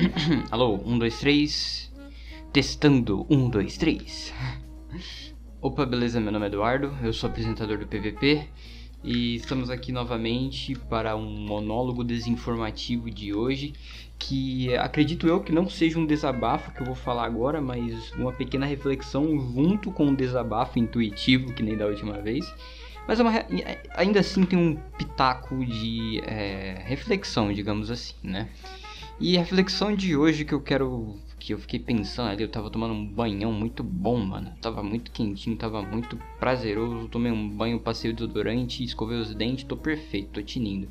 Alô, 1, 2, 3. Testando, 1, 2, 3. Opa, beleza? Meu nome é Eduardo, eu sou apresentador do PVP e estamos aqui novamente para um monólogo desinformativo de hoje. Que acredito eu que não seja um desabafo que eu vou falar agora, mas uma pequena reflexão junto com um desabafo intuitivo, que nem da última vez. Mas é uma, ainda assim tem um pitaco de é, reflexão, digamos assim, né? E a reflexão de hoje que eu quero. Que eu fiquei pensando ali, eu tava tomando um banhão muito bom, mano. Tava muito quentinho, tava muito prazeroso. Tomei um banho, passei o desodorante, escovei os dentes, tô perfeito, tô tinindo.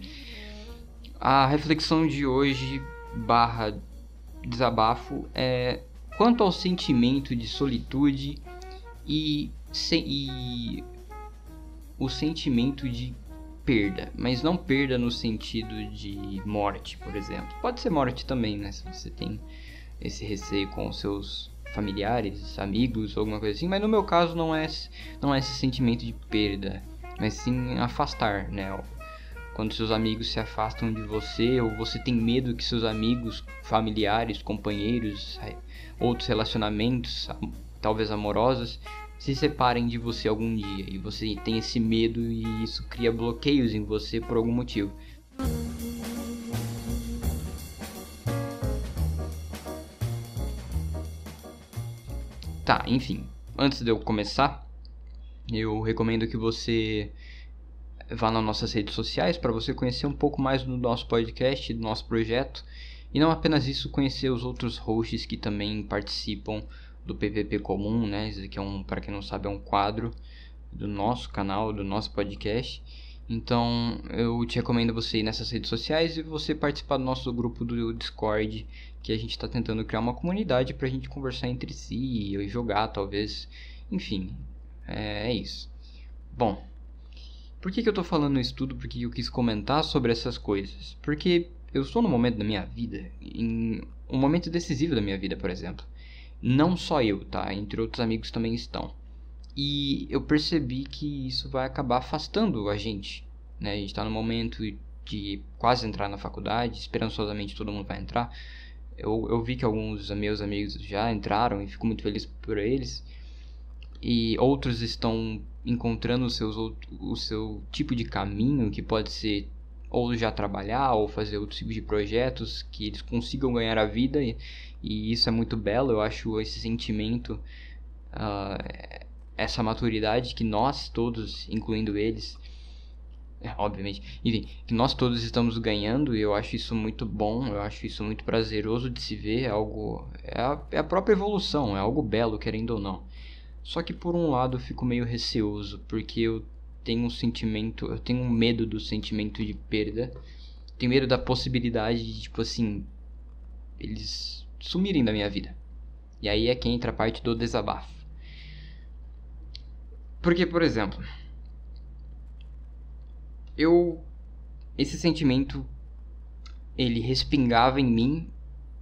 A reflexão de hoje, barra desabafo, é quanto ao sentimento de solitude e, se, e o sentimento de perda, mas não perda no sentido de morte, por exemplo. Pode ser morte também, né? Se você tem esse receio com os seus familiares, amigos, alguma coisa assim, mas no meu caso não é não é esse sentimento de perda, mas sim afastar, né? Quando seus amigos se afastam de você ou você tem medo que seus amigos, familiares, companheiros, outros relacionamentos, talvez amorosos, se separem de você algum dia e você tem esse medo e isso cria bloqueios em você por algum motivo. Tá, enfim, antes de eu começar, eu recomendo que você vá nas nossas redes sociais para você conhecer um pouco mais do nosso podcast, do nosso projeto, e não apenas isso, conhecer os outros hosts que também participam do PVP comum, né? Isso aqui é um, para quem não sabe, é um quadro do nosso canal, do nosso podcast. Então, eu te recomendo você ir nessas redes sociais e você participar do nosso grupo do Discord, que a gente está tentando criar uma comunidade para a gente conversar entre si e jogar, talvez. Enfim, é, é isso. Bom, por que, que eu estou falando isso tudo? Porque eu quis comentar sobre essas coisas. Porque eu estou no momento da minha vida, em um momento decisivo da minha vida, por exemplo. Não só eu, tá? Entre outros amigos também estão. E eu percebi que isso vai acabar afastando a gente. Né? A gente está no momento de quase entrar na faculdade, esperançosamente todo mundo vai entrar. Eu, eu vi que alguns meus amigos já entraram e fico muito feliz por eles. E outros estão encontrando o, seus, o seu tipo de caminho, que pode ser ou já trabalhar ou fazer outro tipo de projetos que eles consigam ganhar a vida e, e isso é muito belo eu acho esse sentimento uh, essa maturidade que nós todos incluindo eles é, obviamente enfim que nós todos estamos ganhando e eu acho isso muito bom eu acho isso muito prazeroso de se ver é algo é a, é a própria evolução é algo belo querendo ou não só que por um lado eu fico meio receoso porque eu tenho um sentimento, eu tenho um medo do sentimento de perda. Tenho medo da possibilidade de, tipo assim, eles sumirem da minha vida. E aí é que entra a parte do desabafo. Porque, por exemplo, eu esse sentimento ele respingava em mim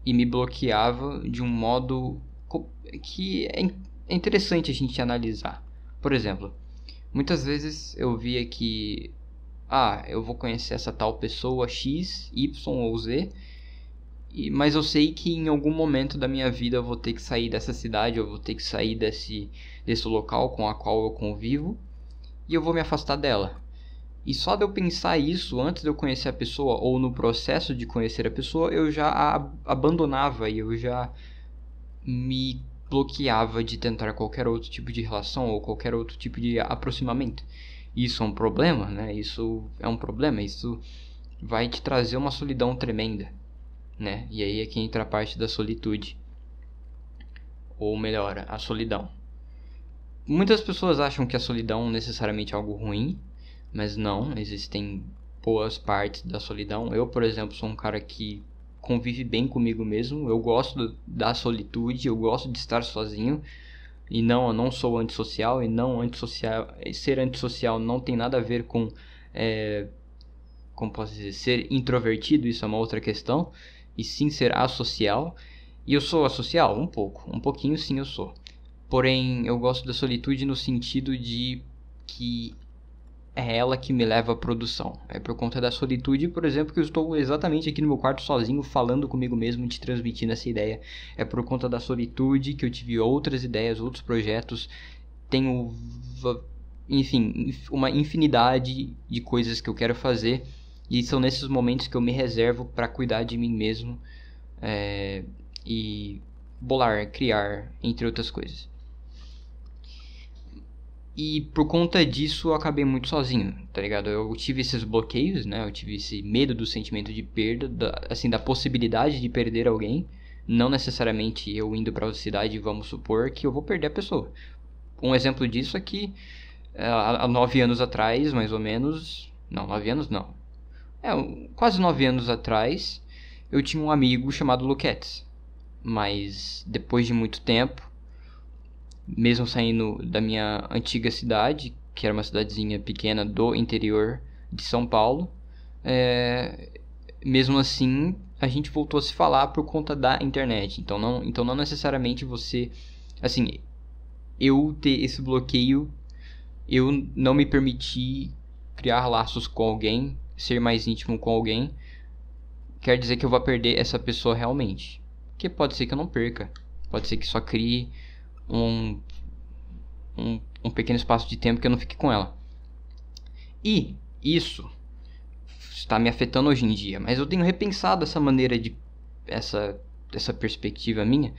e me bloqueava de um modo que é, é interessante a gente analisar. Por exemplo, Muitas vezes eu via que, ah, eu vou conhecer essa tal pessoa X, Y ou Z, e, mas eu sei que em algum momento da minha vida eu vou ter que sair dessa cidade, eu vou ter que sair desse, desse local com a qual eu convivo, e eu vou me afastar dela. E só de eu pensar isso antes de eu conhecer a pessoa ou no processo de conhecer a pessoa, eu já a abandonava e eu já me bloqueava de tentar qualquer outro tipo de relação ou qualquer outro tipo de aproximamento. Isso é um problema, né? Isso é um problema, isso vai te trazer uma solidão tremenda, né? E aí é que entra a parte da solitude. Ou melhor, a solidão. Muitas pessoas acham que a solidão necessariamente é algo ruim, mas não, existem boas partes da solidão. Eu, por exemplo, sou um cara que convive bem comigo mesmo. Eu gosto da solitude, eu gosto de estar sozinho. E não, eu não sou antissocial e não antissocial. Ser antissocial não tem nada a ver com é, como posso dizer, ser introvertido, isso é uma outra questão, e sim ser asocial. E eu sou asocial? Um pouco, um pouquinho sim eu sou. Porém, eu gosto da solitude no sentido de que é ela que me leva à produção. É por conta da solitude, por exemplo, que eu estou exatamente aqui no meu quarto sozinho, falando comigo mesmo, te transmitindo essa ideia. É por conta da solitude que eu tive outras ideias, outros projetos. Tenho, enfim, uma infinidade de coisas que eu quero fazer. E são nesses momentos que eu me reservo para cuidar de mim mesmo é, e bolar, criar, entre outras coisas. E por conta disso eu acabei muito sozinho, tá ligado? Eu tive esses bloqueios, né? Eu tive esse medo do sentimento de perda, da, assim, da possibilidade de perder alguém. Não necessariamente eu indo pra outra cidade, vamos supor que eu vou perder a pessoa. Um exemplo disso é que é, há nove anos atrás, mais ou menos. Não, nove anos não. É, quase nove anos atrás, eu tinha um amigo chamado Luquetes. Mas depois de muito tempo, mesmo saindo da minha antiga cidade, que era uma cidadezinha pequena do interior de São Paulo, é, mesmo assim a gente voltou a se falar por conta da internet. Então não, então não necessariamente você, assim, eu ter esse bloqueio, eu não me permiti criar laços com alguém, ser mais íntimo com alguém, quer dizer que eu vou perder essa pessoa realmente. Que pode ser que eu não perca, pode ser que só crie um, um, um pequeno espaço de tempo que eu não fique com ela. E isso está me afetando hoje em dia, mas eu tenho repensado essa maneira de essa essa perspectiva minha,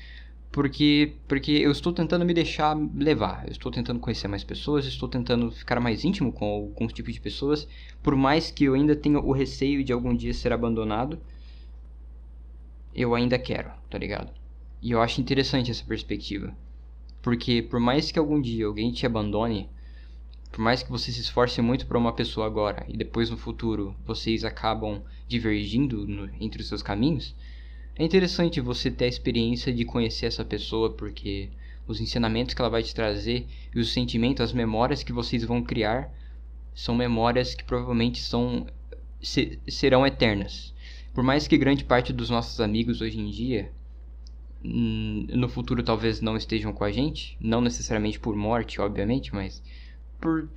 porque porque eu estou tentando me deixar levar, eu estou tentando conhecer mais pessoas, estou tentando ficar mais íntimo com alguns tipos de pessoas, por mais que eu ainda tenha o receio de algum dia ser abandonado, eu ainda quero, tá ligado? E eu acho interessante essa perspectiva. Porque por mais que algum dia alguém te abandone, por mais que você se esforce muito para uma pessoa agora e depois no futuro vocês acabam divergindo no, entre os seus caminhos, é interessante você ter a experiência de conhecer essa pessoa porque os ensinamentos que ela vai te trazer e os sentimentos, as memórias que vocês vão criar são memórias que provavelmente são se, serão eternas. Por mais que grande parte dos nossos amigos hoje em dia Hum, no futuro talvez não estejam com a gente, não necessariamente por morte, obviamente, mas por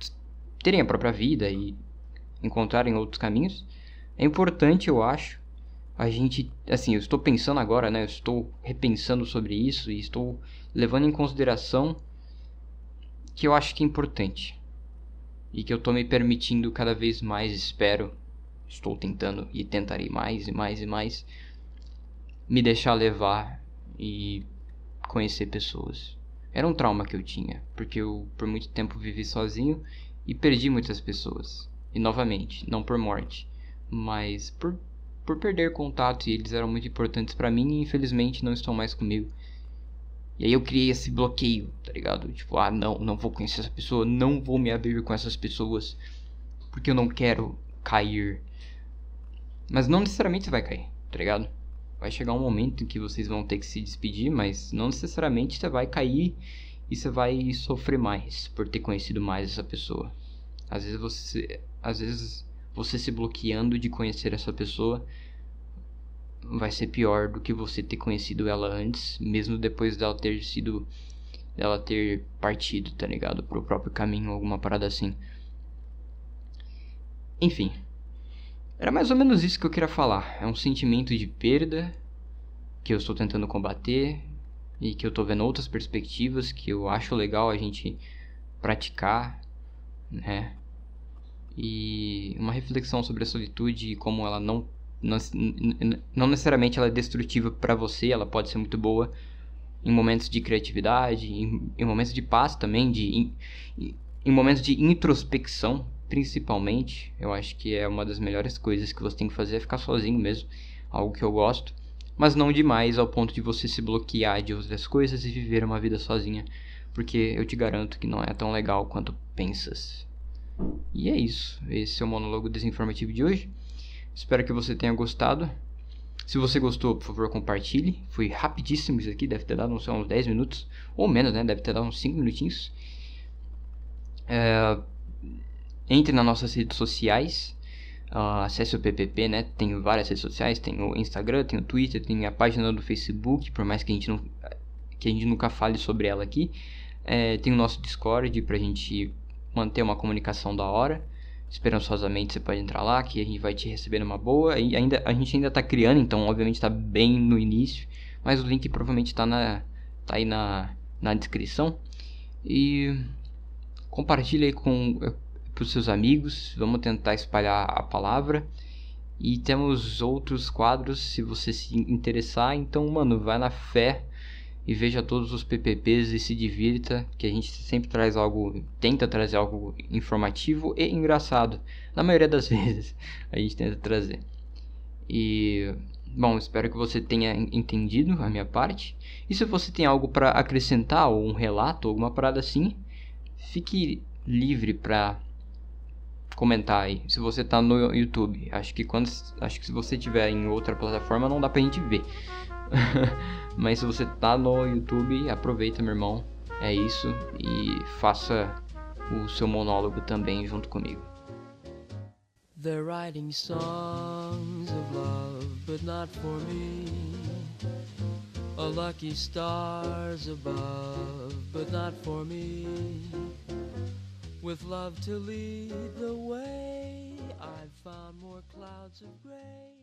terem a própria vida e encontrarem outros caminhos. É importante, eu acho, a gente, assim, eu estou pensando agora, né? Eu estou repensando sobre isso e estou levando em consideração que eu acho que é importante e que eu estou me permitindo cada vez mais, espero, estou tentando e tentarei mais e mais e mais me deixar levar e conhecer pessoas. Era um trauma que eu tinha, porque eu por muito tempo vivi sozinho e perdi muitas pessoas. E novamente, não por morte, mas por, por perder contato e eles eram muito importantes para mim e infelizmente não estão mais comigo. E aí eu criei esse bloqueio, tá ligado? Tipo, ah, não, não vou conhecer essa pessoa, não vou me abrir com essas pessoas, porque eu não quero cair. Mas não necessariamente você vai cair, tá ligado? vai chegar um momento em que vocês vão ter que se despedir, mas não necessariamente você vai cair e você vai sofrer mais por ter conhecido mais essa pessoa. Às vezes você, às vezes você se bloqueando de conhecer essa pessoa vai ser pior do que você ter conhecido ela antes, mesmo depois dela ter sido dela ter partido, tá ligado? Pro próprio caminho, alguma parada assim. Enfim, era mais ou menos isso que eu queria falar. É um sentimento de perda que eu estou tentando combater e que eu estou vendo outras perspectivas que eu acho legal a gente praticar, né? E uma reflexão sobre a solitude e como ela não não, não necessariamente ela é destrutiva para você, ela pode ser muito boa em momentos de criatividade, em, em momentos de paz também, de em, em momentos de introspecção, principalmente, eu acho que é uma das melhores coisas que você tem que fazer é ficar sozinho mesmo, algo que eu gosto, mas não demais ao ponto de você se bloquear de outras coisas e viver uma vida sozinha, porque eu te garanto que não é tão legal quanto pensas. E é isso, esse é o monólogo desinformativo de hoje. Espero que você tenha gostado. Se você gostou, por favor, compartilhe. Foi rapidíssimo isso aqui, deve ter dado uns 10 minutos, ou menos, né? Deve ter dado uns 5 minutinhos. É, entre nas nossas redes sociais. Uh, acesse o PPP, né? Tem várias redes sociais, tem o Instagram, tem o Twitter, tem a página do Facebook, por mais que a gente, não, que a gente nunca fale sobre ela aqui. É, tem o nosso Discord pra gente manter uma comunicação da hora. esperançosamente você pode entrar lá, que a gente vai te receber numa boa. E ainda, a gente ainda está criando, então obviamente está bem no início, mas o link provavelmente está tá aí na, na descrição. E compartilhe aí com para os seus amigos, vamos tentar espalhar a palavra. E temos outros quadros se você se interessar, então, mano, vai na fé e veja todos os PPPs e se divirta, que a gente sempre traz algo, tenta trazer algo informativo e engraçado. Na maioria das vezes a gente tenta trazer. E bom, espero que você tenha entendido a minha parte. E se você tem algo para acrescentar ou um relato, alguma parada assim, fique livre para comentar aí. Se você tá no YouTube, acho que quando acho que se você tiver em outra plataforma não dá pra gente ver. Mas se você tá no YouTube, aproveita, meu irmão. É isso e faça o seu monólogo também junto comigo. They're writing songs of love, but not for me. A lucky stars above, but not for me. With love to lead the way, I've found more clouds of gray.